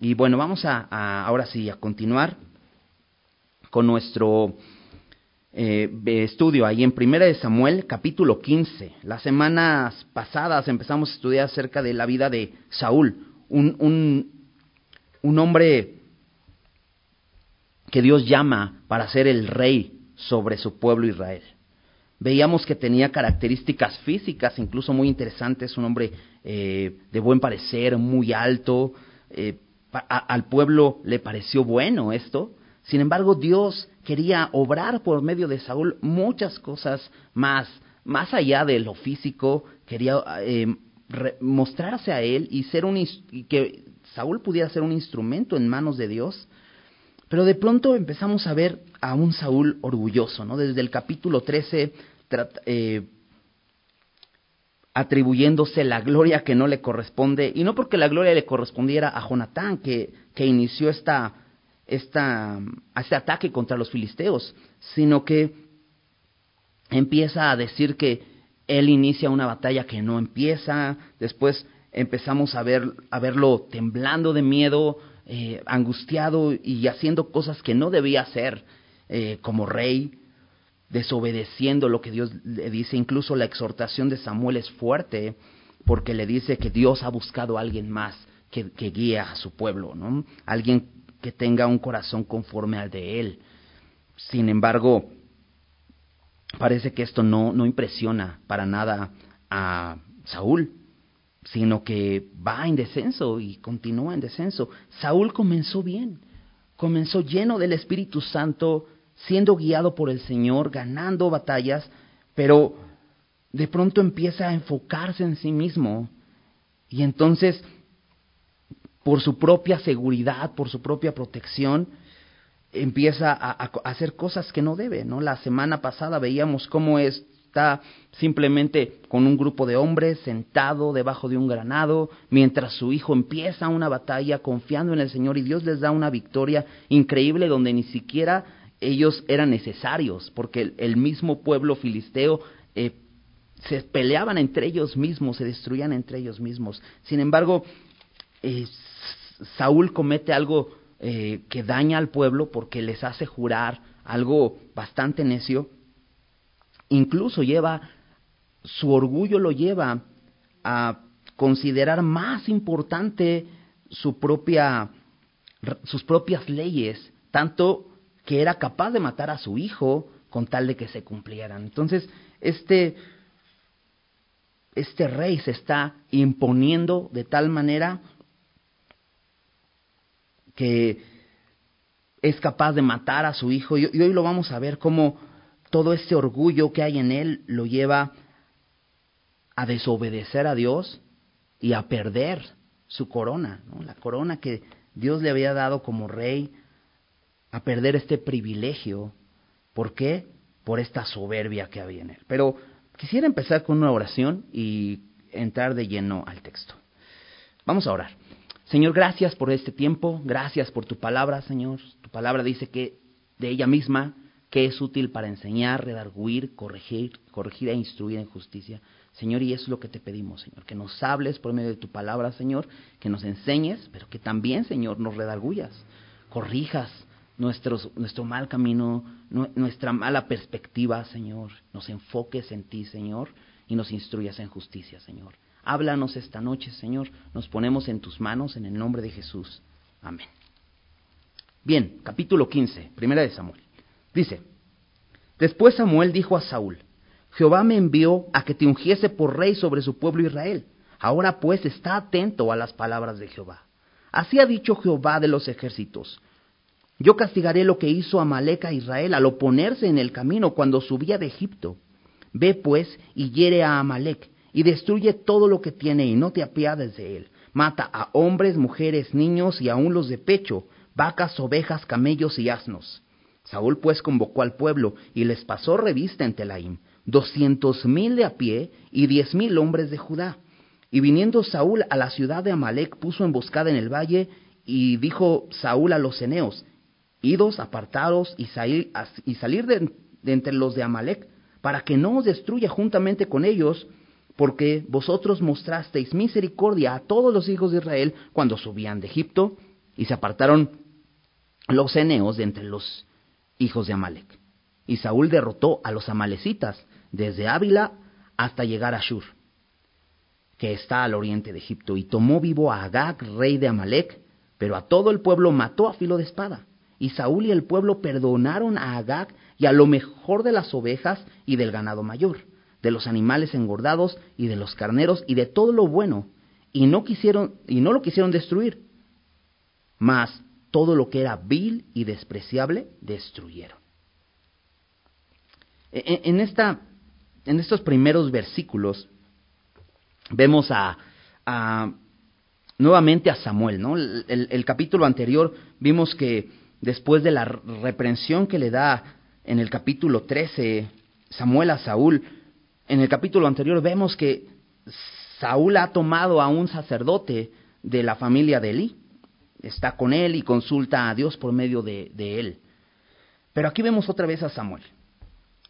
Y bueno, vamos a, ahora sí a continuar con nuestro eh, estudio ahí en Primera de Samuel, capítulo 15. Las semanas pasadas empezamos a estudiar acerca de la vida de Saúl, un, un, un hombre que Dios llama para ser el rey sobre su pueblo Israel. Veíamos que tenía características físicas, incluso muy interesantes, un hombre eh, de buen parecer, muy alto. Eh, al pueblo le pareció bueno esto. Sin embargo, Dios quería obrar por medio de Saúl muchas cosas más, más allá de lo físico. Quería eh, mostrarse a él y ser un que Saúl pudiera ser un instrumento en manos de Dios. Pero de pronto empezamos a ver a un Saúl orgulloso, ¿no? Desde el capítulo 13, eh, atribuyéndose la gloria que no le corresponde, y no porque la gloria le correspondiera a Jonatán, que, que inició esta, esta, este ataque contra los filisteos, sino que empieza a decir que él inicia una batalla que no empieza, después empezamos a, ver, a verlo temblando de miedo, eh, angustiado y haciendo cosas que no debía hacer eh, como rey, desobedeciendo lo que Dios le dice. Incluso la exhortación de Samuel es fuerte porque le dice que Dios ha buscado a alguien más que, que guíe a su pueblo, ¿no? Alguien que tenga un corazón conforme al de él. Sin embargo, parece que esto no, no impresiona para nada a Saúl sino que va en descenso y continúa en descenso. Saúl comenzó bien, comenzó lleno del Espíritu Santo, siendo guiado por el Señor, ganando batallas, pero de pronto empieza a enfocarse en sí mismo y entonces, por su propia seguridad, por su propia protección, empieza a, a hacer cosas que no debe, ¿no? La semana pasada veíamos cómo es está simplemente con un grupo de hombres sentado debajo de un granado, mientras su hijo empieza una batalla confiando en el Señor y Dios les da una victoria increíble donde ni siquiera ellos eran necesarios, porque el, mismo pueblo filisteo eh, se peleaban entre ellos mismos, se destruían entre ellos mismos. Sin embargo, eh, Saúl comete algo eh, que daña al pueblo porque les hace jurar algo bastante necio Incluso lleva, su orgullo lo lleva a considerar más importante su propia, sus propias leyes, tanto que era capaz de matar a su hijo con tal de que se cumplieran. Entonces, este, este rey se está imponiendo de tal manera que es capaz de matar a su hijo. Y, hoy lo vamos a ver cómo todo ese orgullo que hay en él lo lleva a desobedecer a Dios y a perder su corona, la corona que Dios le había dado como rey, a perder este privilegio. ¿Por qué? Por esta soberbia que había en él. Pero quisiera empezar con una oración y entrar de lleno al texto. Vamos a orar. Señor, gracias por este tiempo, gracias por tu palabra, Señor. Tu palabra dice que de ella misma que es útil para enseñar, redarguir, corregir, corregir e instruir en justicia. Señor, y eso es lo que te pedimos, Señor, que nos hables por medio de tu palabra, Señor, que nos enseñes, pero que también, Señor, nos redarguyas, corrijas nuestros, nuestro mal camino, nuestra mala perspectiva, Señor, nos enfoques en ti, Señor, y nos instruyas en justicia, Señor. Háblanos esta noche, Señor, nos ponemos en tus manos en el nombre de Jesús. Amén. Bien, capítulo 15, primera de Samuel. Dice, después Samuel dijo a Saúl, Jehová me envió a que te ungiese por rey sobre su pueblo Israel. Ahora pues está atento a las palabras de Jehová. Así ha dicho Jehová de los ejércitos. Yo castigaré lo que hizo Amalek a Israel al oponerse en el camino cuando subía de Egipto. Ve pues y hiere a Amalek y destruye todo lo que tiene y no te apiades de él. Mata a hombres, mujeres, niños y aun los de pecho, vacas, ovejas, camellos y asnos. Saúl pues convocó al pueblo y les pasó revista en Telaim, doscientos mil de a pie y diez mil hombres de Judá. Y viniendo Saúl a la ciudad de Amalek, puso emboscada en el valle, y dijo Saúl a los eneos, Idos, apartados y, y salir de, de entre los de Amalek, para que no os destruya juntamente con ellos, porque vosotros mostrasteis misericordia a todos los hijos de Israel cuando subían de Egipto, y se apartaron los eneos de entre los hijos de Amalek. Y Saúl derrotó a los amalecitas desde Ávila hasta llegar a Shur, que está al oriente de Egipto, y tomó vivo a Agag, rey de Amalek, pero a todo el pueblo mató a filo de espada. Y Saúl y el pueblo perdonaron a Agag y a lo mejor de las ovejas y del ganado mayor, de los animales engordados y de los carneros y de todo lo bueno, y no quisieron y no lo quisieron destruir. Mas todo lo que era vil y despreciable destruyeron. E, e, en, esta, en estos primeros versículos vemos a, nuevamente a Samuel, ¿no? El, capítulo anterior vimos que después de la reprensión que le da en el capítulo 13 Samuel a Saúl, en el capítulo anterior vemos que Saúl ha tomado a un sacerdote de la familia de Elí, está con él y consulta a Dios por medio de, de él. Pero aquí vemos otra vez a Samuel.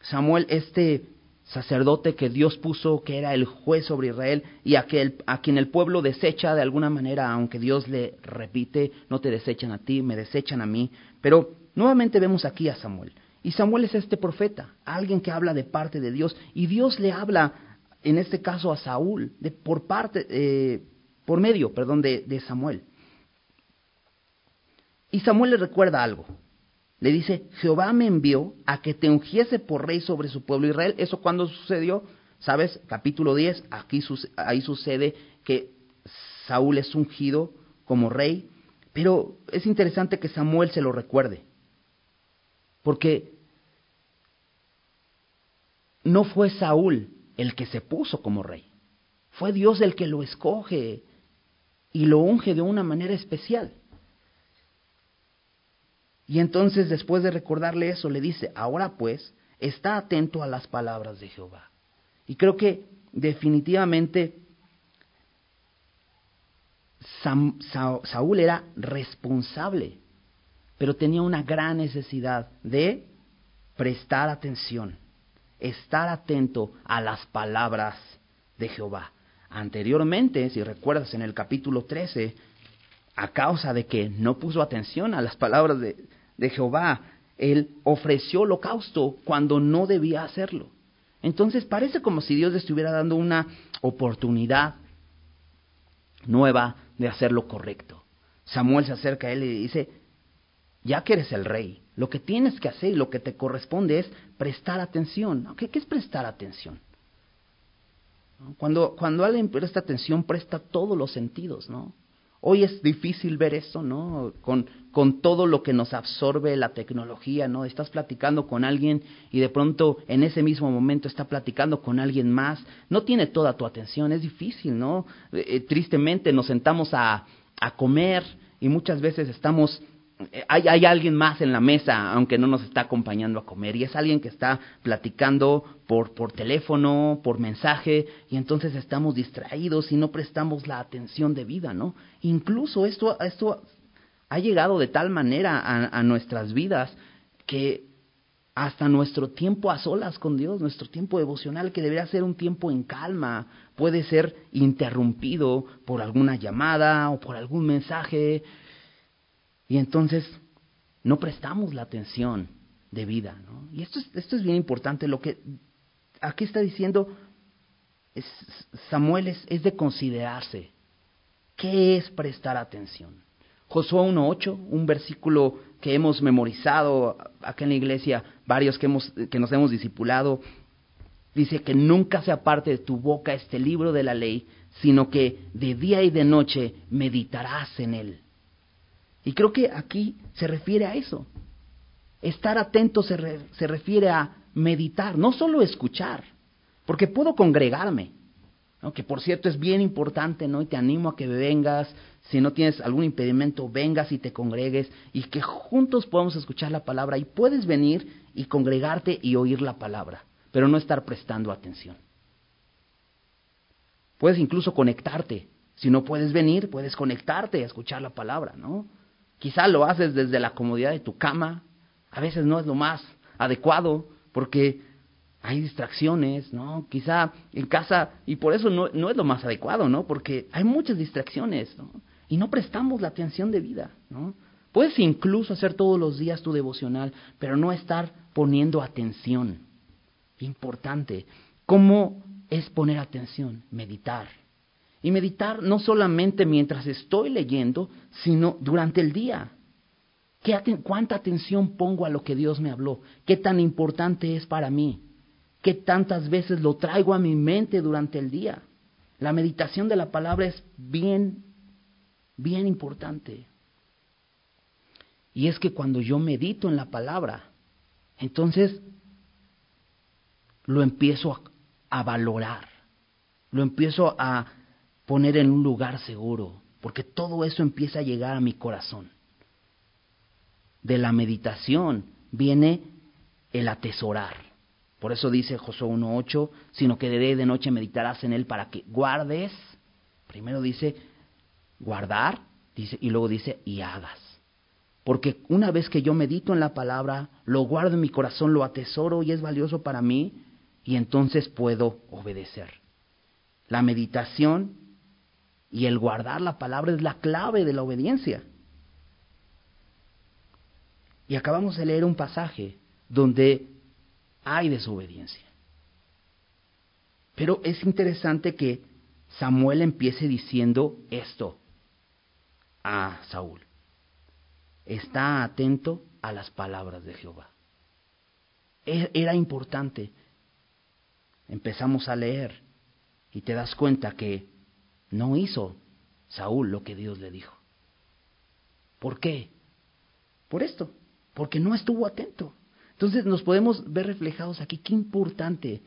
Samuel, este sacerdote que Dios puso, que era el juez sobre Israel, y a, a quien el pueblo desecha de alguna manera, aunque Dios le repite, no te desechan a ti, me desechan a mí. Pero nuevamente vemos aquí a Samuel. Y Samuel es este profeta, alguien que habla de parte de Dios, y Dios le habla, en este caso a Saúl, de, por parte, eh, por medio, perdón, de, de Samuel. Y Samuel le recuerda algo. Le dice, Jehová me envió a que te ungiese por rey sobre su pueblo Israel. ¿Eso cuándo sucedió? ¿Sabes? Capítulo 10, aquí ahí sucede que Saúl es ungido como rey. Pero es interesante que Samuel se lo recuerde. Porque no fue Saúl el que se puso como rey. Fue Dios el que lo escoge y lo unge de una manera especial. Y entonces después de recordarle eso, le dice, ahora pues, está atento a las palabras de Jehová. Y creo que definitivamente Saúl era responsable, pero tenía una gran necesidad de prestar atención, estar atento a las palabras de Jehová. Anteriormente, si recuerdas en el capítulo 13, a causa de que no puso atención a las palabras de, de Jehová, él ofreció holocausto cuando no debía hacerlo. Entonces parece como si Dios le estuviera dando una oportunidad nueva de hacer lo correcto. Samuel se acerca a él y dice, ya que eres el rey, lo que tienes que hacer y lo que te corresponde es prestar atención. ¿Qué, es prestar atención? Cuando, cuando alguien presta atención, presta todos los sentidos, ¿no? Hoy es difícil ver eso, ¿no? Con, con todo lo que nos absorbe la tecnología, ¿no? Estás platicando con alguien y de pronto en ese mismo momento está platicando con alguien más. No tiene toda tu atención, es difícil, ¿no? Eh, eh, tristemente nos sentamos a, a comer y muchas veces estamos hay, hay, alguien más en la mesa, aunque no nos está acompañando a comer, y es alguien que está platicando por, por teléfono, por mensaje, y entonces estamos distraídos y no prestamos la atención debida, ¿no? Incluso esto, esto ha llegado de tal manera a nuestras vidas que hasta nuestro tiempo a solas con Dios, nuestro tiempo devocional, que debería ser un tiempo en calma, puede ser interrumpido por alguna llamada o por algún mensaje y entonces no prestamos la atención debida. ¿no? Y esto es, esto es bien importante. Lo que aquí está diciendo es, Samuel es, es de considerarse. ¿Qué es prestar atención? Josué 1.8, un versículo que hemos memorizado acá en la iglesia, varios que, hemos, que nos hemos discipulado, dice que nunca se aparte de tu boca este libro de la ley, sino que de día y de noche meditarás en él y creo que aquí se refiere a eso. Estar atento se, se refiere a meditar, no solo escuchar, porque puedo congregarme, que por cierto es bien importante, ¿no? y te animo a que vengas, si no tienes algún impedimento, vengas y te congregues, y que juntos podamos escuchar la palabra, y puedes venir y congregarte y oír la palabra, pero no estar prestando atención. Puedes incluso conectarte, si no puedes venir, puedes conectarte a escuchar la palabra, ¿no? Quizá lo haces desde la comodidad de tu cama. A veces no es lo más adecuado porque hay distracciones, ¿no? Quizá en casa, y por eso no, no es lo más adecuado, ¿no? Porque hay muchas distracciones, ¿no? y no prestamos la atención de vida, ¿no? Puedes incluso hacer todos los días tu devocional, pero no estar poniendo atención. Importante. ¿Cómo es poner atención? Meditar. Y meditar no solamente mientras estoy leyendo, sino durante el día. ¿Qué, ¿Cuánta atención pongo a lo que Dios me habló? ¿Qué tan importante es para mí? ¿Qué tantas veces lo traigo a mi mente durante el día? La meditación de la palabra es bien, bien importante. Y es que cuando yo medito en la palabra, entonces lo empiezo a, a valorar, lo empiezo a poner en un lugar seguro, porque todo eso empieza a llegar a mi corazón. De la meditación viene el atesorar. Por eso dice Josué 1.8, sino que de día y de noche meditarás en él para que guardes. Primero dice guardar, dice, y luego dice y hagas. Porque una vez que yo medito en la palabra, lo guardo en mi corazón, lo atesoro y es valioso para mí, y entonces puedo obedecer. La meditación y el guardar la palabra es la clave de la obediencia. Y acabamos de leer un pasaje donde hay desobediencia. Pero es interesante que Samuel empiece diciendo esto a Saúl. Está atento a las palabras de Jehová. E-, era importante. Empezamos a leer y te das cuenta que no hizo Saúl lo que Dios le dijo. ¿Por qué? Por esto, porque no estuvo atento. Entonces nos podemos ver reflejados aquí. Qué importante.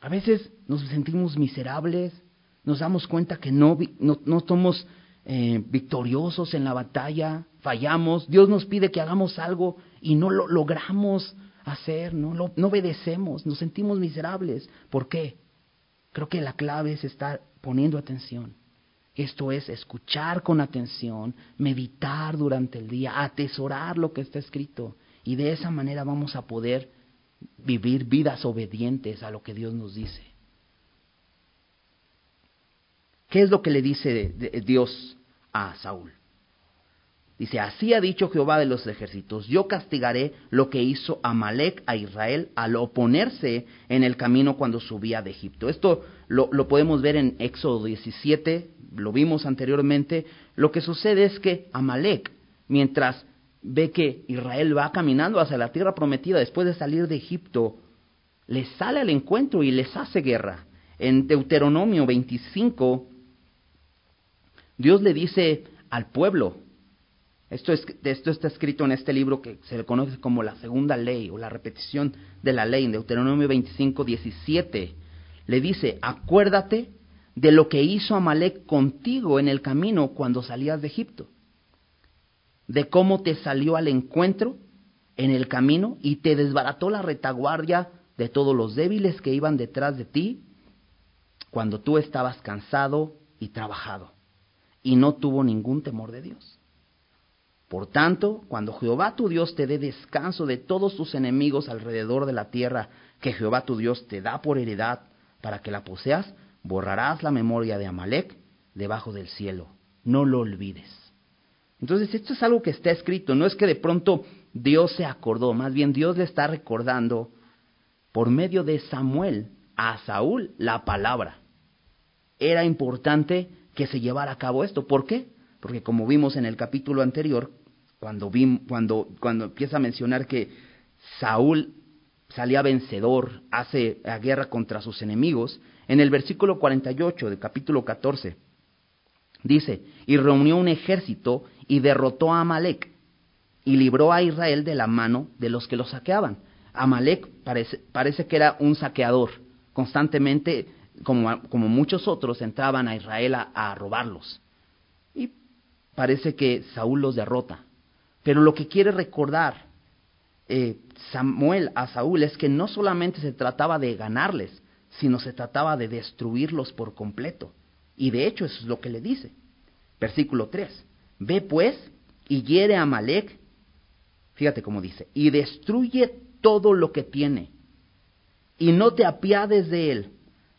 A veces nos sentimos miserables, nos damos cuenta que no, no, no somos eh, victoriosos en la batalla, fallamos, Dios nos pide que hagamos algo y no lo logramos hacer, no, lo, no obedecemos, nos sentimos miserables. ¿Por qué? Creo que la clave es estar poniendo atención. Esto es escuchar con atención, meditar durante el día, atesorar lo que está escrito. Y de esa manera vamos a poder vivir vidas obedientes a lo que Dios nos dice. ¿Qué es lo que le dice Dios a Saúl? Dice, así ha dicho Jehová de los ejércitos, yo castigaré lo que hizo Amalek a Israel al oponerse en el camino cuando subía de Egipto. Esto lo, podemos ver en Éxodo 17, lo vimos anteriormente. Lo que sucede es que Amalek, mientras ve que Israel va caminando hacia la tierra prometida después de salir de Egipto, les sale al encuentro y les hace guerra. En Deuteronomio 25, Dios le dice al pueblo, esto, es, esto está escrito en este libro que se le conoce como la segunda ley o la repetición de la ley, en Deuteronomio 25, 17. Le dice, acuérdate de lo que hizo Amalek contigo en el camino cuando salías de Egipto, de cómo te salió al encuentro en el camino y te desbarató la retaguardia de todos los débiles que iban detrás de ti cuando tú estabas cansado y trabajado y no tuvo ningún temor de Dios. Por tanto, cuando Jehová tu Dios te dé descanso de todos tus enemigos alrededor de la tierra que Jehová tu Dios te da por heredad para que la poseas, borrarás la memoria de Amalek debajo del cielo. No lo olvides. Entonces, esto es algo que está escrito, no es que de pronto Dios se acordó, más bien Dios le está recordando por medio de Samuel a Saúl la palabra. Era importante que se llevara a cabo esto. ¿Por qué? Porque como vimos en el capítulo anterior, cuando, cuando, cuando empieza a mencionar que Saúl salía vencedor, hace la guerra contra sus enemigos, en el versículo 48 del capítulo 14, dice, y reunió un ejército y derrotó a Amalek y libró a Israel de la mano de los que lo saqueaban. Amalek parece, que era un saqueador, constantemente, como, muchos otros, entraban a Israel a robarlos. Y parece que Saúl los derrota. Pero lo que quiere recordar eh, Samuel a Saúl es que no solamente se trataba de ganarles, sino se trataba de destruirlos por completo. Y de hecho eso es lo que le dice. Versículo 3. Ve pues y hiere a Amalek, fíjate cómo dice, y destruye todo lo que tiene, y no te apiades de él.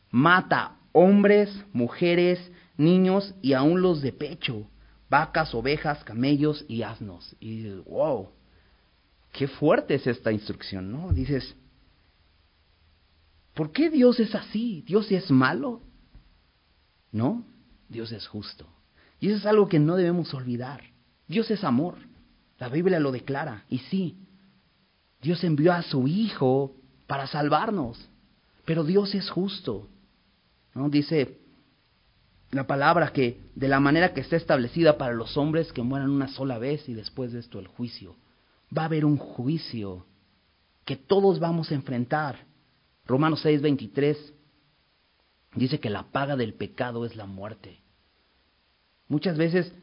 Mata hombres, mujeres, niños y aun los de pecho, vacas, ovejas, camellos y asnos. Y wow, qué fuerte es esta instrucción, ¿no? Dices, ¿por qué Dios es así? ¿Dios es malo? No, Dios es justo. Y eso es algo que no debemos olvidar. Dios es amor. La Biblia lo declara. Y sí, Dios envió a su Hijo para salvarnos. Pero Dios es justo. ¿no? Dice la palabra que de la manera que está establecida para los hombres que mueran una sola vez y después de esto el juicio. Va a haber un juicio que todos vamos a enfrentar. Romanos 6:23 dice que la paga del pecado es la muerte. Muchas veces,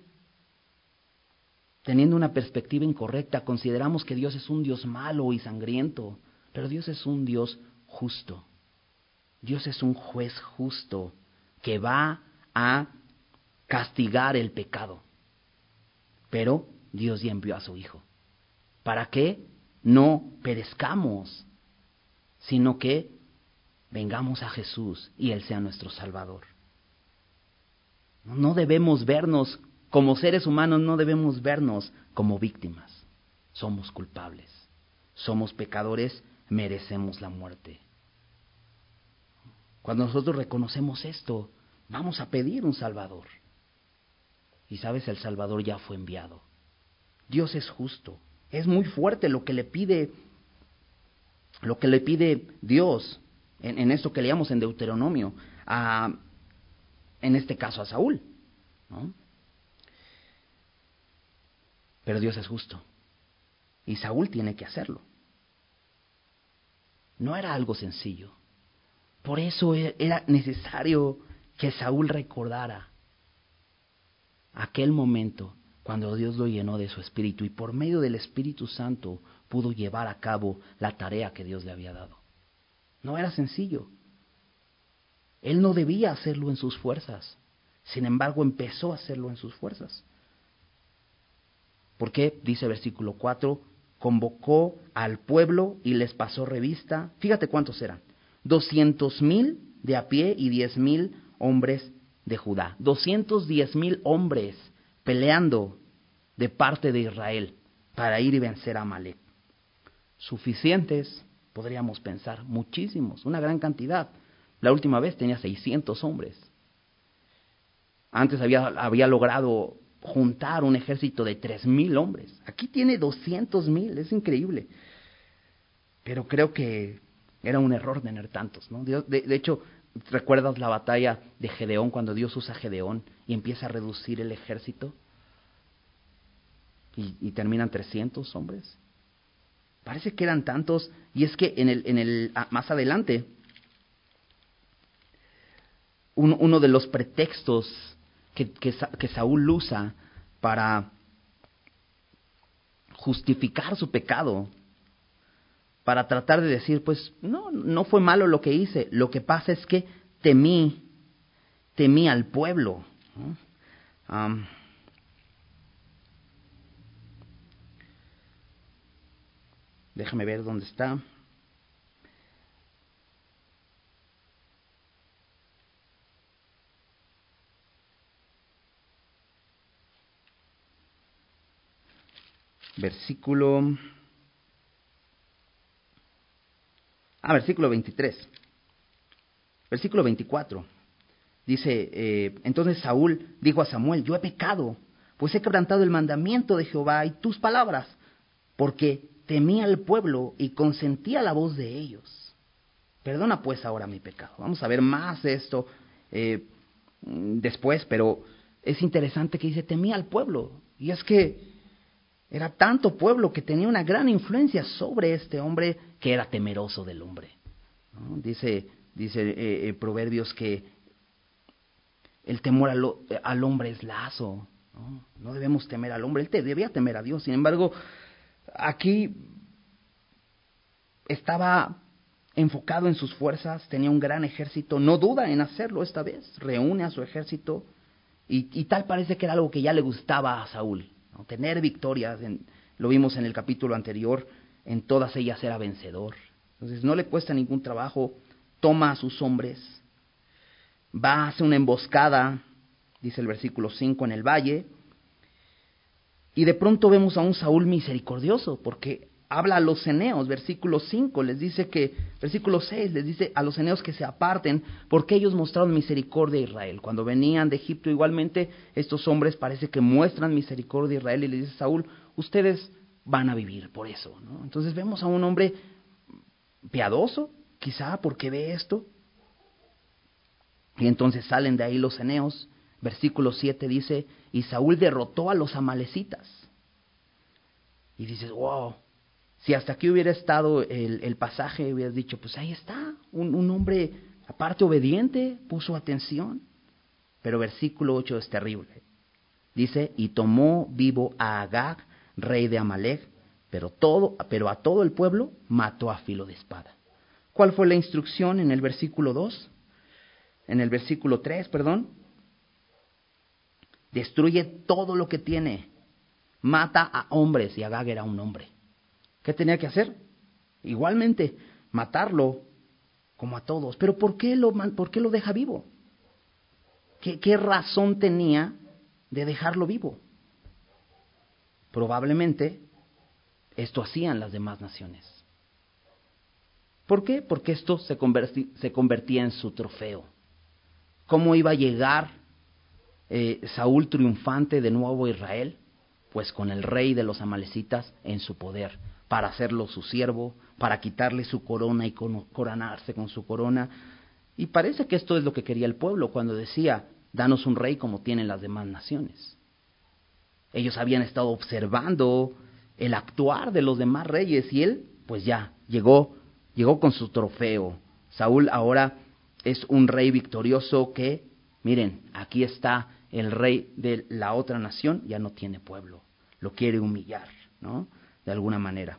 teniendo una perspectiva incorrecta, consideramos que Dios es un Dios malo y sangriento, pero Dios es un Dios justo. Dios es un juez justo que va a castigar el pecado. Pero Dios ya envió a su Hijo. ¿Para que no perezcamos, sino que vengamos a Jesús y Él sea nuestro Salvador? No debemos vernos como seres humanos, no debemos vernos como víctimas. Somos culpables, somos pecadores, merecemos la muerte. Cuando nosotros reconocemos esto, Vamos a pedir un Salvador. Y sabes, el Salvador ya fue enviado. Dios es justo. Es muy fuerte lo que le pide, lo que le pide Dios en, esto que leíamos en Deuteronomio, a, en este caso a Saúl. ¿no? Pero Dios es justo. Y Saúl tiene que hacerlo. No era algo sencillo. Por eso e, era necesario que Saúl recordara aquel momento cuando Dios lo llenó de su espíritu y por medio del Espíritu Santo pudo llevar a cabo la tarea que Dios le había dado. No era sencillo. Él no debía hacerlo en sus fuerzas. Sin embargo, empezó a hacerlo en sus fuerzas. ¿Por qué? Dice versículo 4, convocó al pueblo y les pasó revista. Fíjate cuántos eran. Doscientos mil de a pie y diez mil hombres de Judá. 210 mil hombres peleando de parte de Israel para ir y vencer a Amalek. Suficientes, podríamos pensar, muchísimos, una gran cantidad. La última vez tenía 600 hombres. Antes había, había logrado juntar un ejército de tres mil hombres. Aquí tiene 200 mil, es increíble. Pero creo que era un error tener tantos. ¿no? de, hecho, ¿Recuerdas la batalla de Gedeón cuando Dios usa Gedeón y empieza a reducir el ejército? Y, terminan 300 hombres. Parece que eran tantos. Y es que en el, en el, más adelante, uno, uno de los pretextos que, que, que Saúl usa para justificar su pecado para tratar de decir, pues no, no fue malo lo que hice, lo que pasa es que temí, temí al pueblo. déjame ver dónde está. Versículo Ah, versículo 23. Versículo 24. Dice, eh, entonces Saúl dijo a Samuel, yo he pecado, pues he quebrantado el mandamiento de Jehová y tus palabras, porque temía al pueblo y consentía la voz de ellos. Perdona pues ahora mi pecado. Vamos a ver más de esto eh, después, pero es interesante que dice, temía al pueblo. Y es que era tanto pueblo que tenía una gran influencia sobre este hombre que era temeroso del hombre. Dice, dice eh, eh, Proverbios que el temor al, al hombre es lazo. ¿no? debemos temer al hombre, él te, debía temer a Dios. Sin embargo, aquí estaba enfocado en sus fuerzas, tenía un gran ejército, no duda en hacerlo esta vez, reúne a su ejército y tal parece que era algo que ya le gustaba a Saúl, tener victorias, en, lo vimos en el capítulo anterior, en todas ellas era vencedor. Entonces no le cuesta ningún trabajo, toma a sus hombres, va, hace una emboscada, dice el versículo 5, en el valle, Y de pronto vemos a un Saúl misericordioso, porque habla a los ceneos, versículo 5, les dice que, versículo 6, les dice a los ceneos que se aparten, porque ellos mostraron misericordia a Israel. Cuando venían de Egipto, igualmente, estos hombres parece que muestran misericordia a Israel y le dice Saúl, ustedes van a vivir por eso. Entonces vemos a un hombre piadoso, quizá porque ve esto. Y entonces salen de ahí los ceneos. Versículo 7 dice, y Saúl derrotó a los amalecitas. Y dices, wow, si hasta aquí hubiera estado el, el pasaje, hubieras dicho, pues ahí está, un, un, hombre aparte obediente, puso atención. Pero versículo 8 es terrible. Dice, y tomó vivo a Agag, rey de Amalek, pero, todo, pero a todo el pueblo mató a filo de espada. ¿Cuál fue la instrucción en el versículo 2? En el versículo 3, perdón. Destruye todo lo que tiene. Mata a hombres y Agag era un hombre. ¿Qué tenía que hacer? Igualmente, matarlo como a todos. Pero ¿por qué lo, por qué lo deja vivo? ¿Qué, ¿Qué razón tenía de dejarlo vivo? Probablemente esto hacían las demás naciones. ¿Por qué? Porque esto se, se convertía en su trofeo. ¿Cómo iba a llegar eh, Saúl triunfante de nuevo a Israel? Pues con el rey de los amalecitas en su poder, para hacerlo su siervo, para quitarle su corona y coronarse con su corona. Y parece que esto es lo que quería el pueblo cuando decía, danos un rey como tienen las demás naciones. Ellos habían estado observando el actuar de los demás reyes y él, pues ya, llegó, llegó con su trofeo. Saúl ahora es un rey victorioso que, miren, aquí está el rey de la otra nación, ya no tiene pueblo, lo quiere humillar, ¿no? De alguna manera.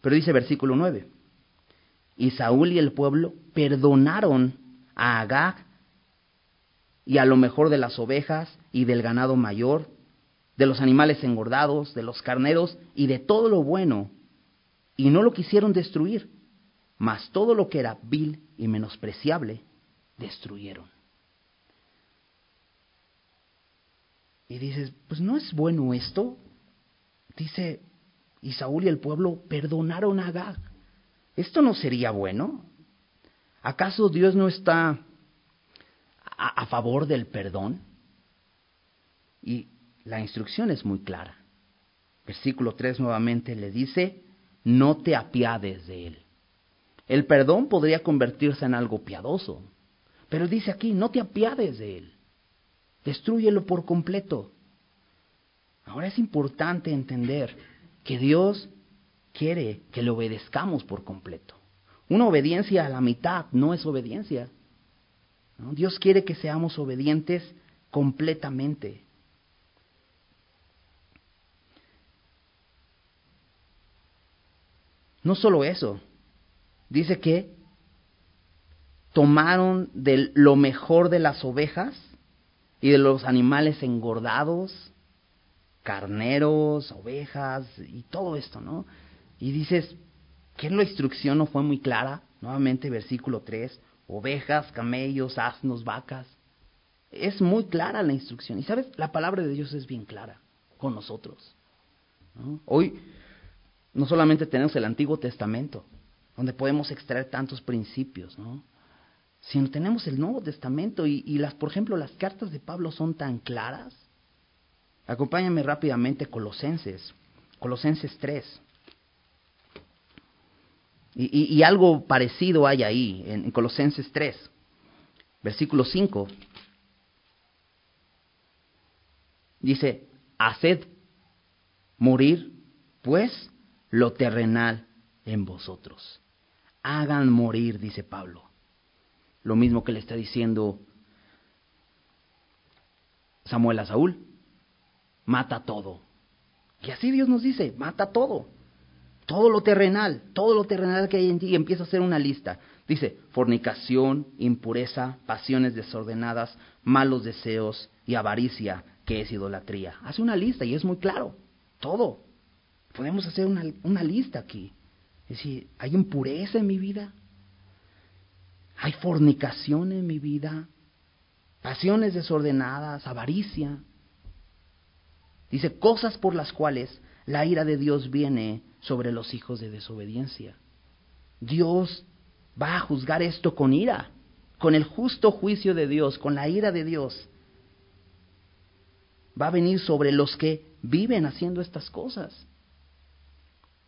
Pero dice versículo 9, y Saúl y el pueblo perdonaron a Agag y a lo mejor de las ovejas y del ganado mayor de los animales engordados, de los carneros y de todo lo bueno, y no lo quisieron destruir, mas todo lo que era vil y menospreciable, destruyeron. Y dices, pues no es bueno esto. Dice, y Saúl y el pueblo perdonaron a Agag. ¿Esto no sería bueno? ¿Acaso Dios no está a, favor del perdón? Y la instrucción es muy clara. Versículo 3 nuevamente le dice, no te apiades de él. El perdón podría convertirse en algo piadoso, pero dice aquí, no te apiades de él. Destrúyelo por completo. Ahora es importante entender que Dios quiere que le obedezcamos por completo. Una obediencia a la mitad no es obediencia. Dios quiere que seamos obedientes completamente. No solo eso, dice que tomaron de lo mejor de las ovejas y de los animales engordados, carneros, ovejas y todo esto, ¿no? Y dices, ¿qué la instrucción no fue muy clara? Nuevamente versículo 3, ovejas, camellos, asnos, vacas. Es muy clara la instrucción. Y sabes, la palabra de Dios es bien clara con nosotros. ¿no? Hoy no solamente tenemos el Antiguo Testamento, donde podemos extraer tantos principios, ¿no? sino tenemos el Nuevo Testamento y, y, las, por ejemplo, las cartas de Pablo son tan claras. Acompáñame rápidamente Colosenses, Colosenses 3. Y, y, algo parecido hay ahí, en, en Colosenses 3, versículo 5. Dice, haced morir, pues, lo terrenal en vosotros. Hagan morir, dice Pablo. Lo mismo que le está diciendo Samuel a Saúl. Mata todo. Y así Dios nos dice, mata todo. Todo lo terrenal, todo lo terrenal que hay en ti. Y empieza a hacer una lista. Dice, fornicación, impureza, pasiones desordenadas, malos deseos y avaricia, que es idolatría. Hace una lista y es muy claro. Todo. Podemos hacer una, una lista aquí. Es decir, ¿hay impureza en mi vida? ¿Hay fornicación en mi vida? ¿Pasiones desordenadas? ¿Avaricia? Dice, cosas por las cuales la ira de Dios viene sobre los hijos de desobediencia. Dios va a juzgar esto con ira, con el justo juicio de Dios, con la ira de Dios. Va a venir sobre los que viven haciendo estas cosas.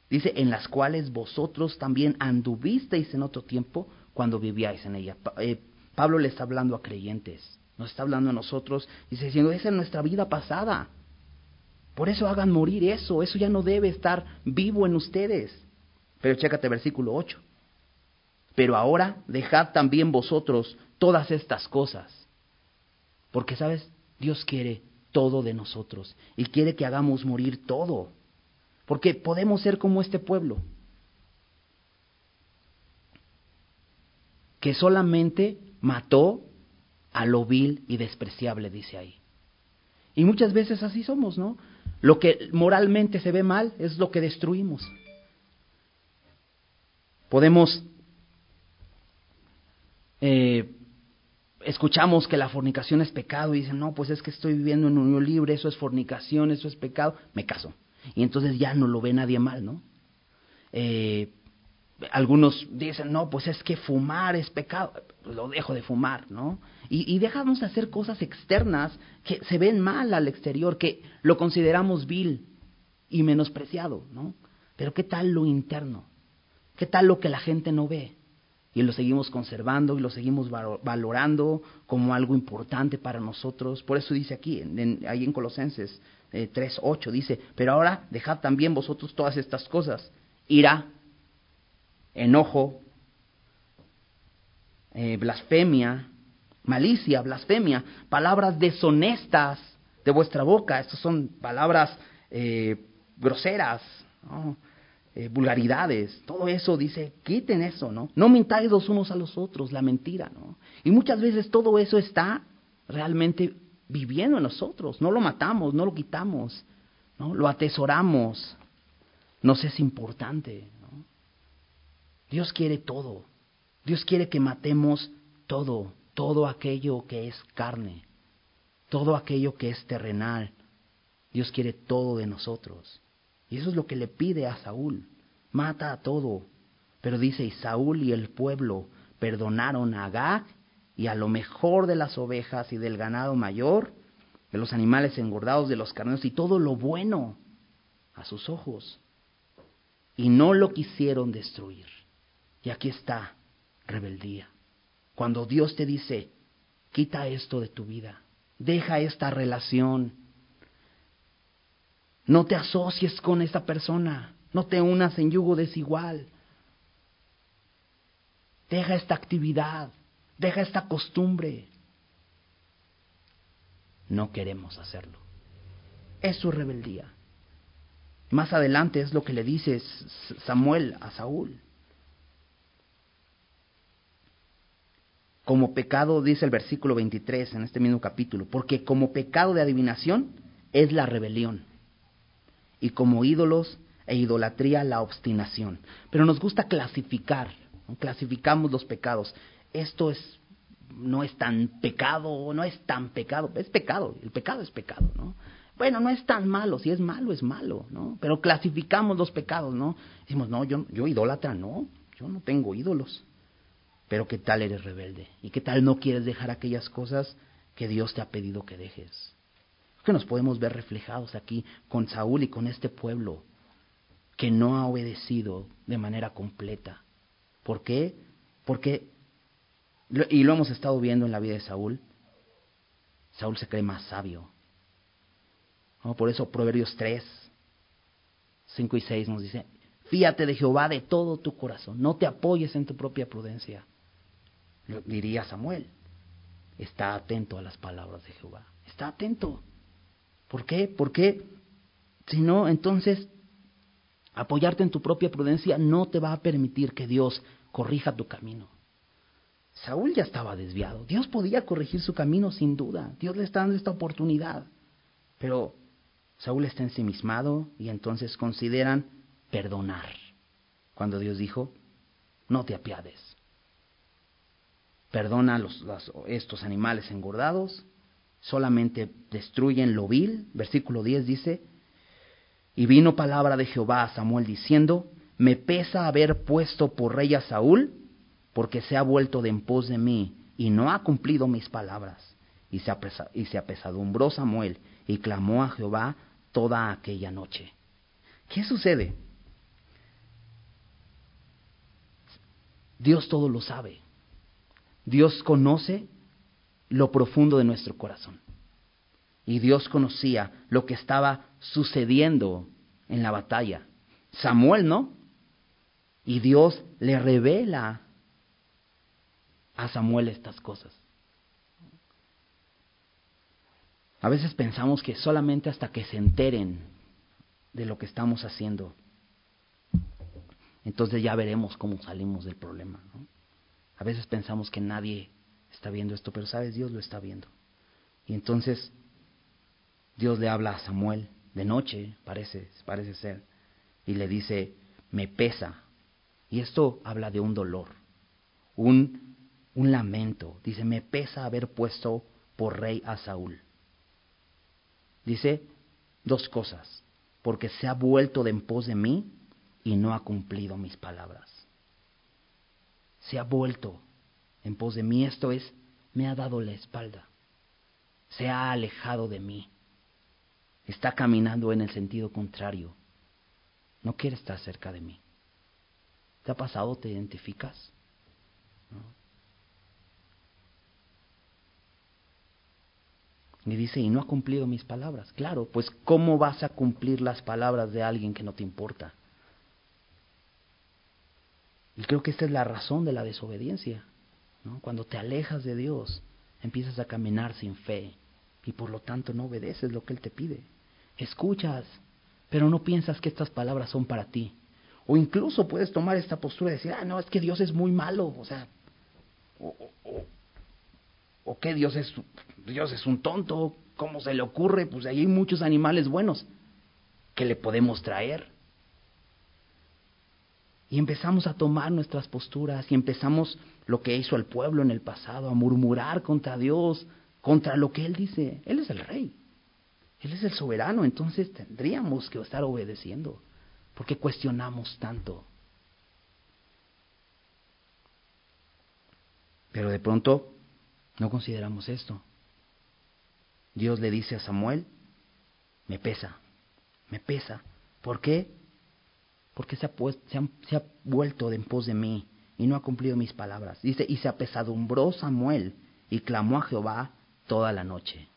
Dice, en las cuales vosotros también anduvisteis en otro tiempo cuando vivíais en ella. Eh, Pablo le está hablando a creyentes, nos está hablando a nosotros, dice diciendo, esa es nuestra vida pasada. Por eso hagan morir eso, eso ya no debe estar vivo en ustedes. Pero chécate versículo 8. Pero ahora dejad también vosotros todas estas cosas. Porque, ¿sabes? Dios quiere todo de nosotros y quiere que hagamos morir todo. Porque podemos ser como este pueblo, que solamente mató a lo vil y despreciable, dice ahí. Y muchas veces así somos, ¿no? Lo que moralmente se ve mal es lo que destruimos. Podemos, eh, escuchamos que la fornicación es pecado y dicen, no, pues es que estoy viviendo en unión libre, eso es fornicación, eso es pecado, me caso. Y entonces ya no lo ve nadie mal, ¿no? Eh, algunos dicen, no, pues es que fumar es pecado, lo dejo de fumar, ¿no? Y, dejamos de hacer cosas externas que se ven mal al exterior, que lo consideramos vil y menospreciado, ¿no? Pero ¿qué tal lo interno? ¿Qué tal lo que la gente no ve? Y lo seguimos conservando y lo seguimos valorando como algo importante para nosotros. Por eso dice aquí, en, ahí en Colosenses eh, 3.8, dice, pero ahora dejad también vosotros todas estas cosas, ira, enojo, eh, blasfemia, malicia, blasfemia, palabras deshonestas de vuestra boca. Estas son palabras eh, groseras, eh, vulgaridades. Todo eso dice, quiten eso, ¿no? No mintáis los unos a los otros, la mentira, ¿no? Y muchas veces todo eso está realmente viviendo en nosotros. No lo matamos, no lo quitamos, ¿no? Lo atesoramos. Nos es importante. Dios quiere todo. Dios quiere que matemos todo, todo aquello que es carne, todo aquello que es terrenal. Dios quiere todo de nosotros. Y eso es lo que le pide a Saúl. Mata a todo. Pero dice, y Saúl y el pueblo perdonaron a Agag y a lo mejor de las ovejas y del ganado mayor, de los animales engordados, de los carneros y todo lo bueno a sus ojos. Y no lo quisieron destruir. Y aquí está rebeldía. Cuando Dios te dice, quita esto de tu vida, deja esta relación, no te asocies con esa persona, no te unas en yugo desigual, deja esta actividad, deja esta costumbre. No queremos hacerlo. Es su rebeldía. Más adelante es lo que le dice Samuel a Saúl. Como pecado, dice el versículo 23 en este mismo capítulo, porque como pecado de adivinación es la rebelión, y como ídolos e idolatría la obstinación. Pero nos gusta clasificar, clasificamos los pecados. Esto es no es tan pecado, no es tan pecado, es pecado, el pecado es pecado, ¿no? Bueno, no es tan malo, si es malo es malo, ¿no? Pero clasificamos los pecados, ¿no? Decimos, no, yo, yo idólatra, no, yo no tengo ídolos. Pero ¿qué tal eres rebelde? ¿Y qué tal no quieres dejar aquellas cosas que Dios te ha pedido que dejes? Que nos podemos ver reflejados aquí con Saúl y con este pueblo que no ha obedecido de manera completa. ¿Por qué? Porque, y lo hemos estado viendo en la vida de Saúl, Saúl se cree más sabio. Por eso Proverbios 3, 5 y 6 nos dice, fíate de Jehová de todo tu corazón, no te apoyes en tu propia prudencia diría Samuel, está atento a las palabras de Jehová. Está atento. ¿Por qué? Porque si no, entonces apoyarte en tu propia prudencia no te va a permitir que Dios corrija tu camino. Saúl ya estaba desviado. Dios podía corregir su camino sin duda. Dios le está dando esta oportunidad. Pero Saúl está ensimismado y entonces consideran perdonar. Cuando Dios dijo, no te apiades perdona los, estos animales engordados solamente destruyen lo vil. Versículo 10 dice, y vino palabra de Jehová a Samuel diciendo, me pesa haber puesto por rey a Saúl, porque se ha vuelto de en pos de mí y no ha cumplido mis palabras. Y se, y se apesadumbró Samuel y clamó a Jehová toda aquella noche. ¿Qué sucede? Dios todo lo sabe. Dios conoce lo profundo de nuestro corazón. Y Dios conocía lo que estaba sucediendo en la batalla. Samuel no. Y Dios le revela a Samuel estas cosas. A veces pensamos que solamente hasta que se enteren de lo que estamos haciendo, entonces ya veremos cómo salimos del problema. A veces pensamos que nadie está viendo esto, pero sabes, Dios lo está viendo. Y entonces Dios le habla a Samuel de noche, parece, parece ser, y le dice, me pesa. Y esto habla de un dolor, un, un lamento. Dice, me pesa haber puesto por rey a Saúl. Dice dos cosas, porque se ha vuelto de en pos de mí y no ha cumplido mis palabras. Se ha vuelto en pos de mí, esto es, me ha dado la espalda, se ha alejado de mí, está caminando en el sentido contrario, no quiere estar cerca de mí. ¿Te ha pasado? ¿Te identificas? Y dice, y no ha cumplido mis palabras. Claro, pues ¿cómo vas a cumplir las palabras de alguien que no te importa? Y creo que esta es la razón de la desobediencia. ¿no? Cuando te alejas de Dios, empiezas a caminar sin fe y por lo tanto no obedeces lo que Él te pide. Escuchas, pero no piensas que estas palabras son para ti. O incluso puedes tomar esta postura y decir, ah, no, es que Dios es muy malo, o sea, o, o, que Dios es, Dios es un tonto, ¿cómo se le ocurre? Pues ahí hay muchos animales buenos que le podemos traer. Y empezamos a tomar nuestras posturas y empezamos lo que hizo el pueblo en el pasado, a murmurar contra Dios, contra lo que Él dice. Él es el rey, Él es el soberano, entonces tendríamos que estar obedeciendo. porque cuestionamos tanto? Pero de pronto no consideramos esto. Dios le dice a Samuel, me pesa, me pesa. ¿Por qué? Porque se ha, se, ha, vuelto de en pos de mí y no ha cumplido mis palabras. Dice, y se apesadumbró Samuel y clamó a Jehová toda la noche.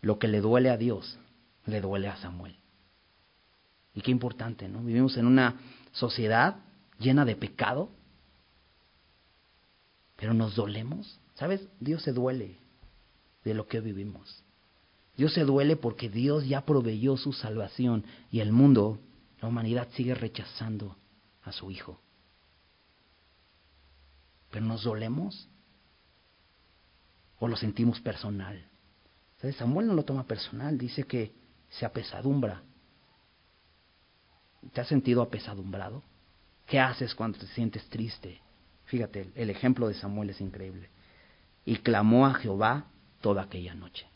Lo que le duele a Dios, le duele a Samuel. Y qué importante, ¿no? Vivimos en una sociedad llena de pecado, pero nos dolemos. ¿Sabes? Dios se duele de lo que vivimos. Dios se duele porque Dios ya proveyó su salvación y el mundo la humanidad sigue rechazando a su Hijo. Pero nos dolemos o lo sentimos personal. Samuel no lo toma personal, dice que se apesadumbra. ¿Te has sentido apesadumbrado? ¿Qué haces cuando te sientes triste? Fíjate, el ejemplo de Samuel es increíble. Y clamó a Jehová toda aquella noche.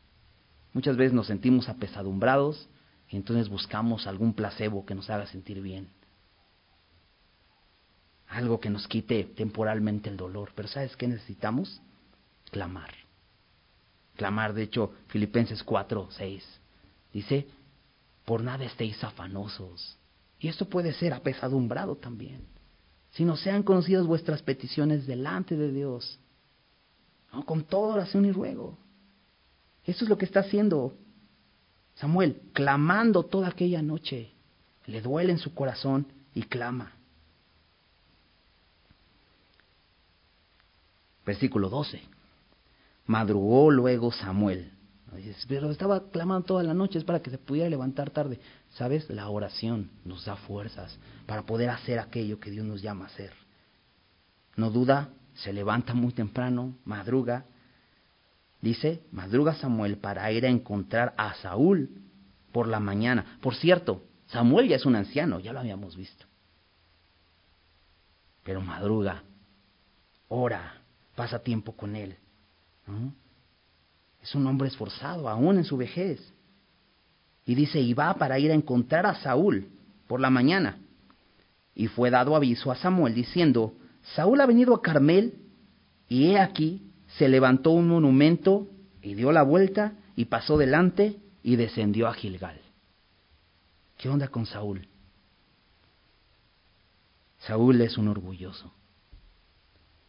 Muchas veces nos sentimos apesadumbrados, entonces buscamos algún placebo que nos haga sentir bien. Algo que nos quite temporalmente el dolor. Pero ¿sabes qué necesitamos? Clamar. Clamar, de hecho, Filipenses 4, 6. Dice, por nada estéis afanosos. Y esto puede ser apesadumbrado también. Si no sean conocidas vuestras peticiones delante de Dios, con toda oración y ruego. Eso es lo que está haciendo Samuel, clamando toda aquella noche, le duele en su corazón y clama. Versículo 12. Madrugó luego Samuel. Pero estaba clamando toda la noche, es para que se pudiera levantar tarde. ¿Sabes? La oración nos da fuerzas para poder hacer aquello que Dios nos llama a hacer. No duda, se levanta muy temprano, madruga, Dice, madruga Samuel para ir a encontrar a Saúl por la mañana. Por cierto, Samuel ya es un anciano, ya lo habíamos visto. Pero madruga, ora, pasa tiempo con él. Es un hombre esforzado, aún en su vejez. Y dice, y va para ir a encontrar a Saúl por la mañana. Y fue dado aviso a Samuel diciendo, Saúl ha venido a Carmel, y he aquí, se levantó un monumento y dio la vuelta y pasó delante y descendió a Gilgal. ¿Qué onda con Saúl? Saúl es un orgulloso.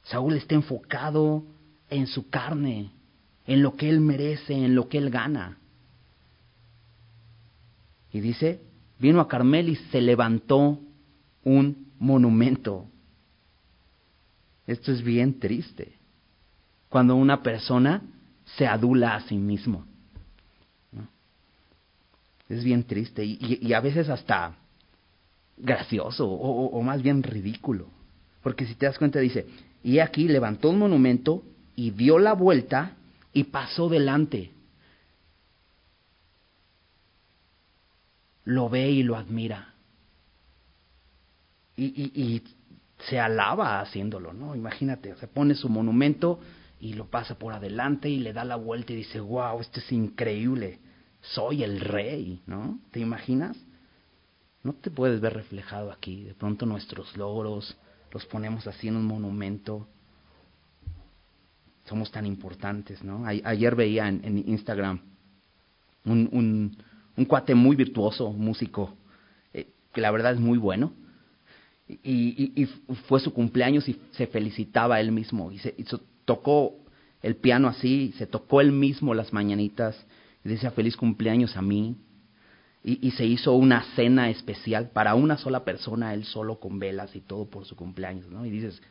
Saúl está enfocado en su carne, en lo que él merece, en lo que él gana. Y dice, vino a Carmel y se levantó un monumento. Esto es bien triste. Cuando una persona se adula a sí mismo. Es bien triste y, a veces hasta gracioso o, más bien ridículo. Porque si te das cuenta dice, y aquí levantó un monumento y dio la vuelta y pasó delante. Lo ve y lo admira. Y, y, se alaba haciéndolo, ¿no? Imagínate, se pone su monumento y lo pasa por adelante y le da la vuelta y dice, wow, esto es increíble, soy el rey, ¿no? ¿Te imaginas? No te puedes ver reflejado aquí, de pronto nuestros logros los ponemos así en un monumento, somos tan importantes, ¿no? ayer veía en, Instagram un, un, cuate muy virtuoso, músico, eh, que la verdad es muy bueno, y, y, fue su cumpleaños y se felicitaba él mismo y se, tocó el piano así, se tocó él mismo las mañanitas y decía feliz cumpleaños a mí. Y, se hizo una cena especial para una sola persona, él solo con velas y todo por su cumpleaños, ¿no? Y dices,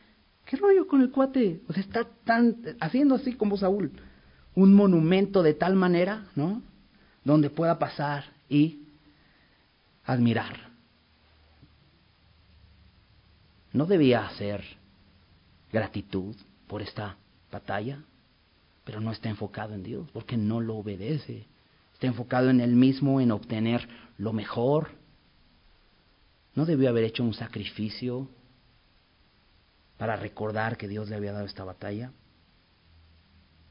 ¿qué rollo con el cuate? O sea, está tan, haciendo así como Saúl, un monumento de tal manera, ¿no? Donde pueda pasar y admirar. ¿No debía hacer gratitud por esta batalla, pero no está enfocado en Dios, porque no lo obedece. Está enfocado en él mismo, en obtener lo mejor. No debió haber hecho un sacrificio para recordar que Dios le había dado esta batalla.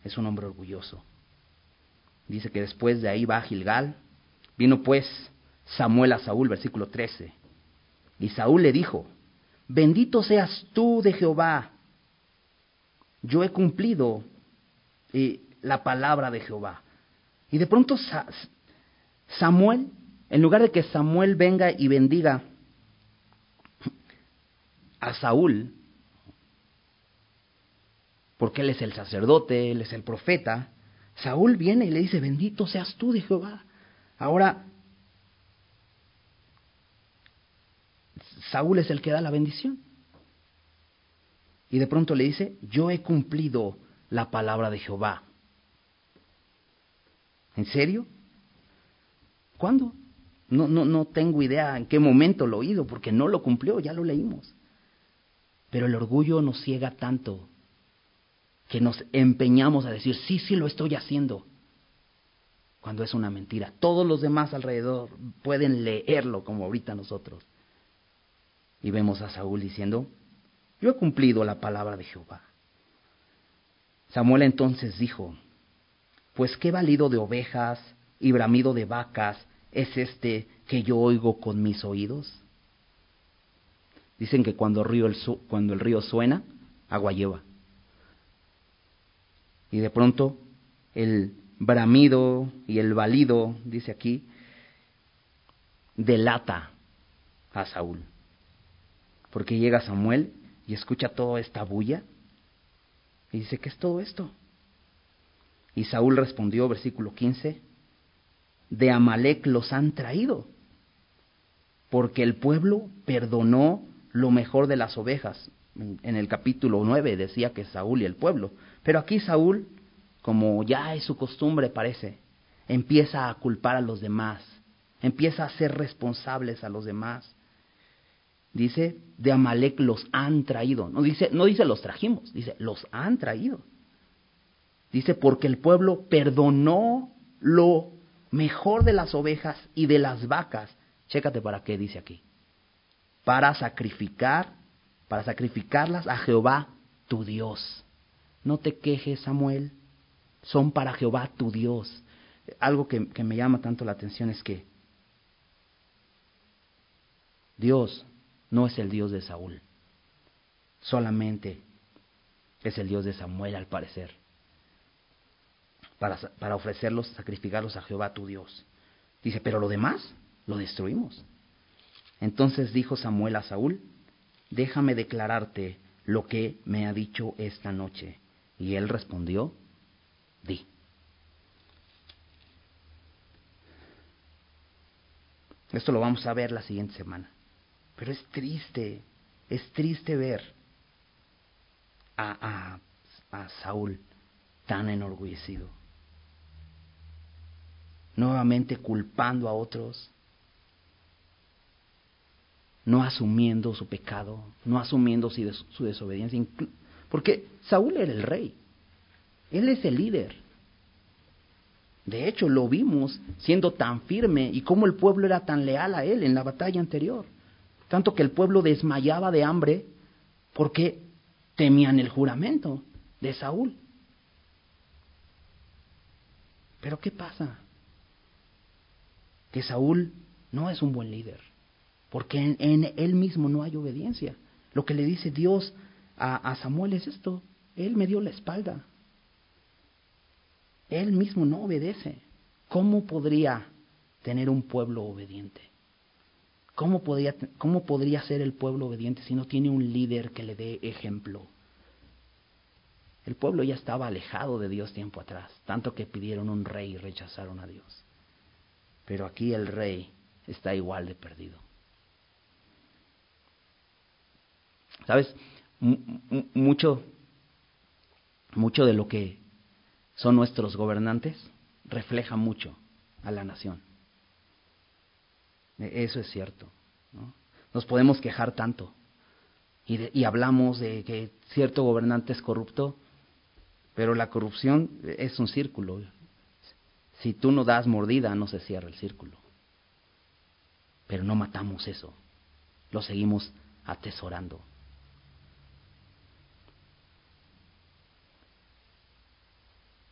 Es un hombre orgulloso. Dice que después de ahí va Gilgal. Vino pues Samuel a Saúl, versículo 13. Y Saúl le dijo, bendito seas tú de Jehová, yo he cumplido eh, la palabra de Jehová. Y de pronto Samuel, en lugar de que Samuel venga y bendiga a Saúl, porque él es el sacerdote, él es el profeta, Saúl viene y le dice, bendito seas tú de Jehová. Ahora, Saúl es el que da la bendición. Y de pronto le dice, yo he cumplido la palabra de Jehová. ¿En serio? ¿Cuándo? No, no, no tengo idea en qué momento lo oído, porque no lo cumplió, ya lo leímos. Pero el orgullo nos ciega tanto que nos empeñamos a decir, sí, sí lo estoy haciendo, cuando es una mentira. Todos los demás alrededor pueden leerlo como ahorita nosotros. Y vemos a Saúl diciendo, yo he cumplido la palabra de Jehová. Samuel entonces dijo, pues qué valido de ovejas y bramido de vacas es este que yo oigo con mis oídos. Dicen que cuando el río, cuando el río suena, agua lleva. Y de pronto el bramido y el balido, dice aquí, delata a Saúl. Porque llega Samuel y escucha toda esta bulla y dice, ¿qué es todo esto? Y Saúl respondió, versículo 15, de Amalek los han traído, porque el pueblo perdonó lo mejor de las ovejas. En el capítulo 9 decía que Saúl y el pueblo, pero aquí Saúl, como ya es su costumbre parece, empieza a culpar a los demás, empieza a ser responsables a los demás. Dice, de Amalek los han traído. No dice, no dice los trajimos, dice, los han traído. Dice, porque el pueblo perdonó lo mejor de las ovejas y de las vacas. Chécate para qué dice aquí. Para sacrificar, para sacrificarlas a Jehová tu Dios. No te quejes, Samuel. son para Jehová tu Dios. Algo que, que me llama tanto la atención es que Dios no es el Dios de Saúl, solamente es el Dios de Samuel al parecer, para, para ofrecerlos, sacrificarlos a Jehová tu Dios. Dice, pero lo demás lo destruimos. Entonces dijo Samuel a Saúl, déjame declararte lo que me ha dicho esta noche. Y él respondió, di. Esto lo vamos a ver la siguiente semana. Pero es triste, es triste ver a, a, a Saúl tan enorgullecido. Nuevamente culpando a otros, no asumiendo su pecado, no asumiendo su desobediencia. Porque Saúl era el rey, él es el líder. De hecho, lo vimos siendo tan firme y cómo el pueblo era tan leal a él en la batalla anterior. Tanto que el pueblo desmayaba de hambre porque temían el juramento de Saúl. Pero ¿qué pasa? Que Saúl no es un buen líder, porque en, él mismo no hay obediencia. Lo que le dice Dios a, a Samuel es esto, él me dio la espalda. Él mismo no obedece. ¿Cómo podría tener un pueblo obediente? ¿Cómo, podría, ¿Cómo podría ser el pueblo obediente si no tiene un líder que le dé ejemplo? El pueblo ya estaba alejado de Dios tiempo atrás, tanto que pidieron un rey y rechazaron a Dios. Pero aquí el rey está igual de perdido. ¿Sabes? mucho, mucho de lo que son nuestros gobernantes refleja mucho a la nación. E, eso es cierto. ¿no? Nos podemos quejar tanto y, y hablamos de que cierto gobernante es corrupto, pero la corrupción es un círculo. Si tú no das mordida, no se cierra el círculo. Pero no matamos eso, lo seguimos atesorando.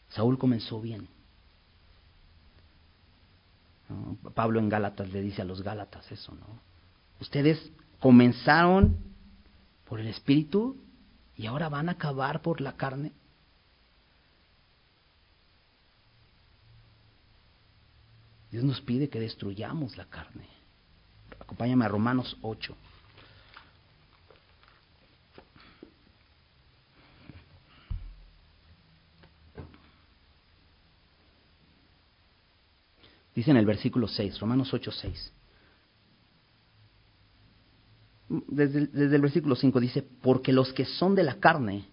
Saúl comenzó bien. Pablo en Gálatas le dice a los Gálatas eso, ¿no? Ustedes comenzaron por el Espíritu y ahora van a acabar por la carne. Dios nos pide que destruyamos la carne. Acompáñame a Romanos 8. Dice en el versículo 6, Romanos 8, 6. Desde, desde el versículo 5 dice, porque los que son de la carne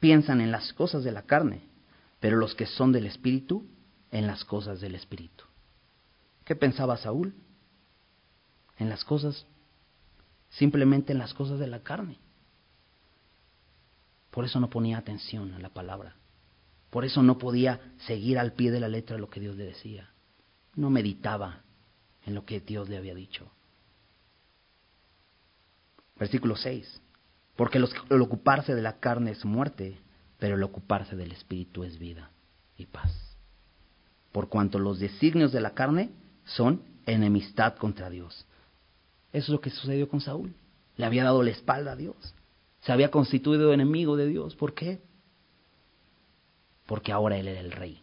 piensan en las cosas de la carne, pero los que son del Espíritu en las cosas del Espíritu. ¿Qué pensaba Saúl? En las cosas, simplemente en las cosas de la carne. Por eso no ponía atención a la palabra. Por eso no podía seguir al pie de la letra lo que Dios le decía no meditaba en lo que Dios le había dicho. Versículo 6. Porque el ocuparse de la carne es muerte, pero el ocuparse del espíritu es vida y paz. Por cuanto los designios de la carne son enemistad contra Dios. Eso es lo que sucedió con Saúl. Le había dado la espalda a Dios. Se había constituido enemigo de Dios. ¿Por qué? Porque ahora él era el rey.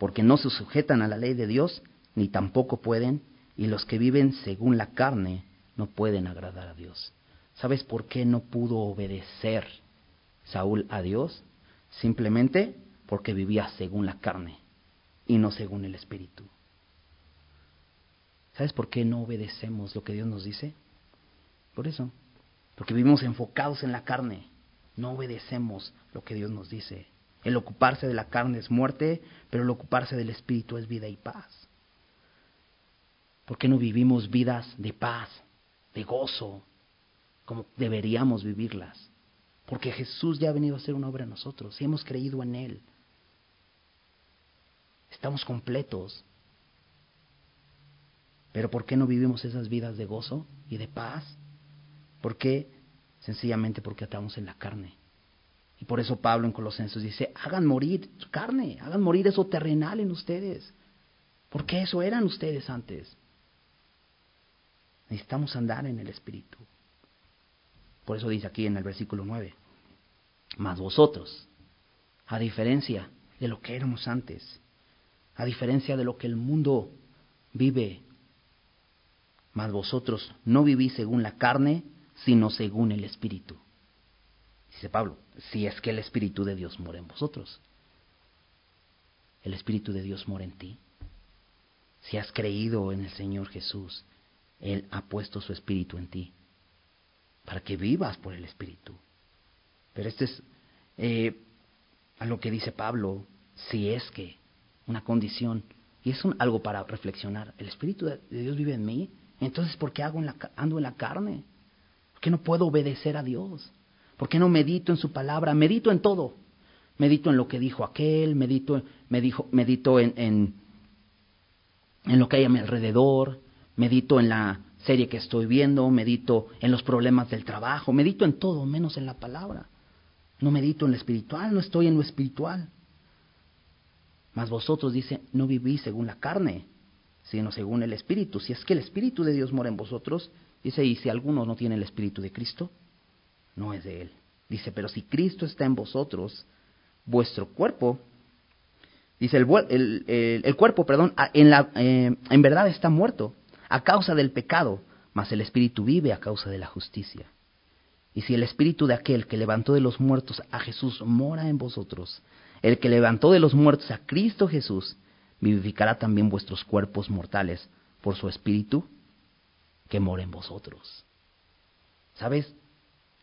Porque no se sujetan a la ley de Dios, ni tampoco pueden, y los que viven según la carne no pueden agradar a Dios. ¿Sabes por qué no pudo obedecer Saúl a Dios? Simplemente porque vivía según la carne y no según el Espíritu. ¿Sabes por qué no obedecemos lo que Dios nos dice? Por eso, porque vivimos enfocados en la carne, no obedecemos lo que Dios nos dice. El ocuparse de la carne es muerte, pero el ocuparse del espíritu es vida y paz. ¿Por qué no vivimos vidas de paz, de gozo, como deberíamos vivirlas? Porque Jesús ya ha venido a hacer una obra en nosotros y hemos creído en Él. Estamos completos. Pero ¿por qué no vivimos esas vidas de gozo y de paz? ¿Por qué sencillamente porque estamos en la carne. Y por eso Pablo en Colosenses dice, hagan morir carne, hagan morir eso terrenal en ustedes. Porque eso eran ustedes antes. Necesitamos andar en el Espíritu. Por eso dice aquí en el versículo 9, mas vosotros, a diferencia de lo que éramos antes, a diferencia de lo que el mundo vive, mas vosotros no vivís según la carne, sino según el Espíritu. Dice Pablo, si es que el Espíritu de Dios mora en vosotros. El Espíritu de Dios mora en ti. Si has creído en el Señor Jesús, Él ha puesto su Espíritu en ti, para que vivas por el Espíritu. Pero este es eh, a lo que dice Pablo, si es que una condición, y es algo para reflexionar, el Espíritu de Dios vive en mí, entonces ¿por qué hago en la, ando en la carne? ¿Por qué no puedo obedecer a Dios? ¿Por qué no medito en su palabra? Medito en todo. Medito en lo que dijo aquel, medito, medito en, en, en lo que hay a mi alrededor, medito en la serie que estoy viendo, medito en los problemas del trabajo, medito en todo menos en la palabra. No medito en lo espiritual, no estoy en lo espiritual. Mas vosotros, dice, no vivís según la carne, sino según el Espíritu. Si es que el Espíritu de Dios mora en vosotros, dice, y si alguno no tiene el Espíritu de Cristo, no es de él. Dice, pero si Cristo está en vosotros, vuestro cuerpo, dice, el, el, cuerpo, perdón, en, la, eh, en verdad está muerto a causa del pecado, mas el Espíritu vive a causa de la justicia. Y si el Espíritu de aquel que levantó de los muertos a Jesús mora en vosotros, el que levantó de los muertos a Cristo Jesús, vivificará también vuestros cuerpos mortales por su Espíritu que mora en vosotros. ¿Sabes?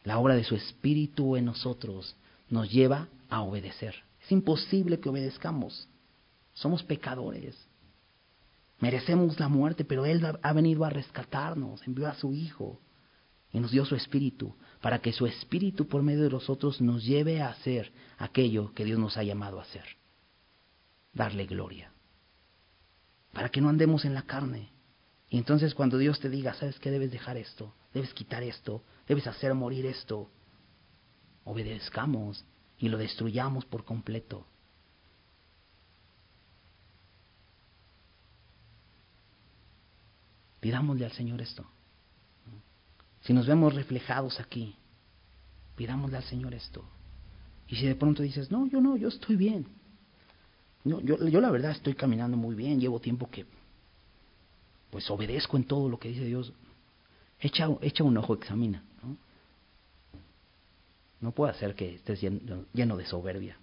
La obra de su Espíritu en nosotros nos lleva a obedecer. Es imposible que obedezcamos. Somos pecadores. Merecemos la muerte, pero Él ha venido a rescatarnos, envió a su Hijo y nos dio su Espíritu, para que su Espíritu por medio de nosotros nos lleve a hacer aquello que Dios nos ha llamado a hacer. Darle gloria. Para que no andemos en la carne. Y entonces cuando Dios te diga, ¿sabes qué? Debes dejar esto, debes quitar esto, debes hacer morir esto. Obedezcamos y lo destruyamos por completo. Pidámosle al Señor esto. Si nos vemos reflejados aquí, pidámosle al Señor esto. Y si de pronto dices, no, yo no, yo estoy bien. yo, yo la verdad estoy caminando muy bien, llevo tiempo que pues obedezco en todo lo que dice Dios. Echa, echa un ojo, examina. ¿no? puede ser que estés lleno, de soberbia.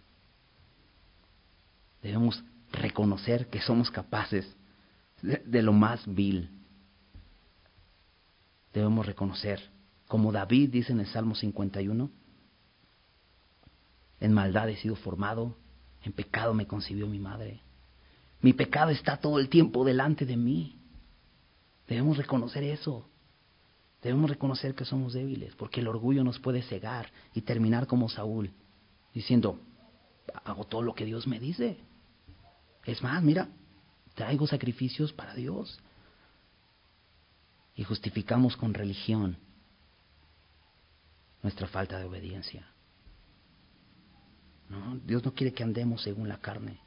Debemos reconocer que somos capaces de, lo más vil. Debemos reconocer, como David dice en el Salmo 51, en maldad he sido formado, en pecado me concibió mi madre. Mi pecado está todo el tiempo delante de mí. Debemos reconocer eso. Debemos reconocer que somos débiles, porque el orgullo nos puede cegar y terminar como Saúl, diciendo, hago todo lo que Dios me dice. Es más, mira, traigo sacrificios para Dios. Y justificamos con religión nuestra falta de obediencia. Dios no quiere que andemos según la carne.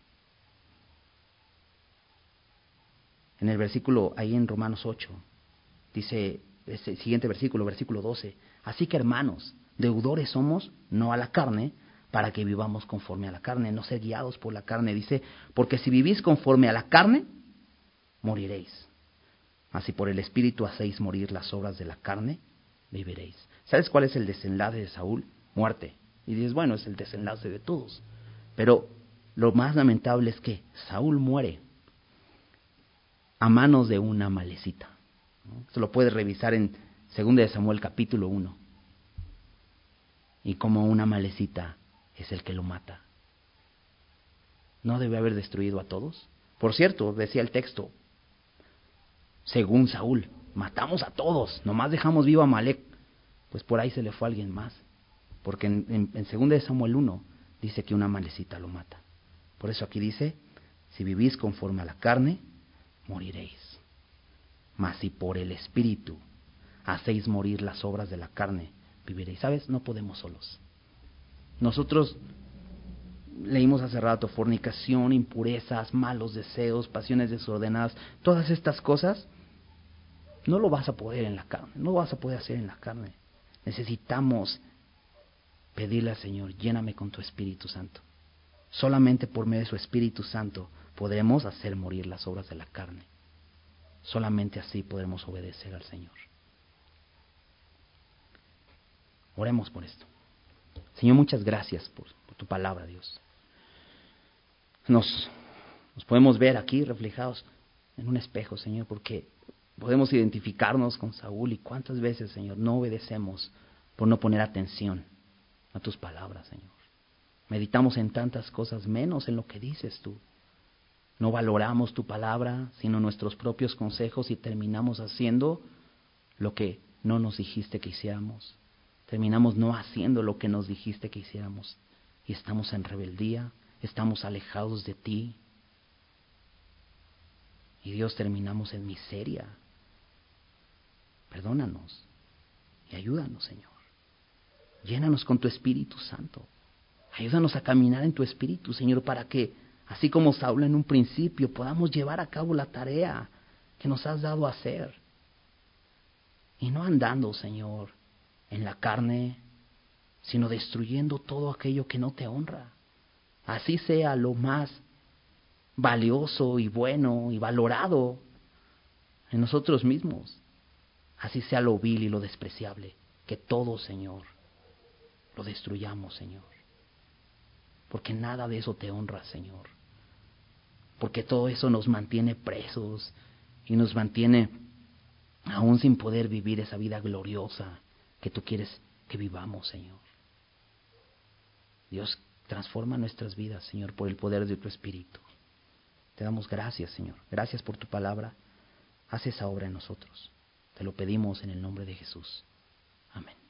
En el versículo, ahí en Romanos 8, dice, ese siguiente versículo, versículo 12. Así que hermanos, deudores somos, no a la carne, para que vivamos conforme a la carne, no ser guiados por la carne. Dice, porque si vivís conforme a la carne, moriréis. Así por el Espíritu hacéis morir las obras de la carne, viviréis. ¿Sabes cuál es el desenlace de Saúl? Muerte. Y dices, bueno, es el desenlace de todos. Pero lo más lamentable es que Saúl muere a manos de una malecita. Se lo puede revisar en 2 de Samuel capítulo 1. Y como una malecita es el que lo mata. ¿No debe haber destruido a todos? Por cierto, decía el texto, según Saúl, matamos a todos, nomás dejamos vivo a Malek. Pues por ahí se le fue alguien más. Porque en, en, en 2 de Samuel 1 dice que una malecita lo mata. Por eso aquí dice, si vivís conforme a la carne, moriréis. Mas si por el Espíritu hacéis morir las obras de la carne, viviréis. ¿Sabes? No podemos solos. Nosotros leímos hace rato fornicación, impurezas, malos deseos, pasiones desordenadas, todas estas cosas, no lo vas a poder en la carne, no lo vas a poder hacer en la carne. Necesitamos pedirle al Señor, lléname con tu Espíritu Santo. Solamente por medio de su Espíritu Santo podremos hacer morir las obras de la carne. Solamente así podremos obedecer al Señor. Oremos por esto. Señor, muchas gracias por, tu palabra, Dios. Nos, nos podemos ver aquí reflejados en un espejo, Señor, porque podemos identificarnos con Saúl y cuántas veces, Señor, no obedecemos por no poner atención a tus palabras, Señor. Meditamos en tantas cosas menos en lo que dices tú. No valoramos tu palabra, sino nuestros propios consejos y terminamos haciendo lo que no nos dijiste que hiciéramos. Terminamos no haciendo lo que nos dijiste que hiciéramos. Y estamos en rebeldía, estamos alejados de ti. Y Dios terminamos en miseria. Perdónanos y ayúdanos, Señor. Llénanos con tu Espíritu Santo. Ayúdanos a caminar en tu Espíritu, Señor, para que, así como Saúl en un principio, podamos llevar a cabo la tarea que nos has dado a hacer. Y no andando, Señor, en la carne, sino destruyendo todo aquello que no te honra. Así sea lo más valioso y bueno y valorado en nosotros mismos. Así sea lo vil y lo despreciable. Que todo, Señor, lo destruyamos, Señor. Porque nada de eso te honra, Señor. Porque todo eso nos mantiene presos y nos mantiene aún sin poder vivir esa vida gloriosa que tú quieres que vivamos, Señor. Dios, transforma nuestras vidas, Señor, por el poder de tu Espíritu. Te damos gracias, Señor. Gracias por tu palabra. Haz esa obra en nosotros. Te lo pedimos en el nombre de Jesús. Amén.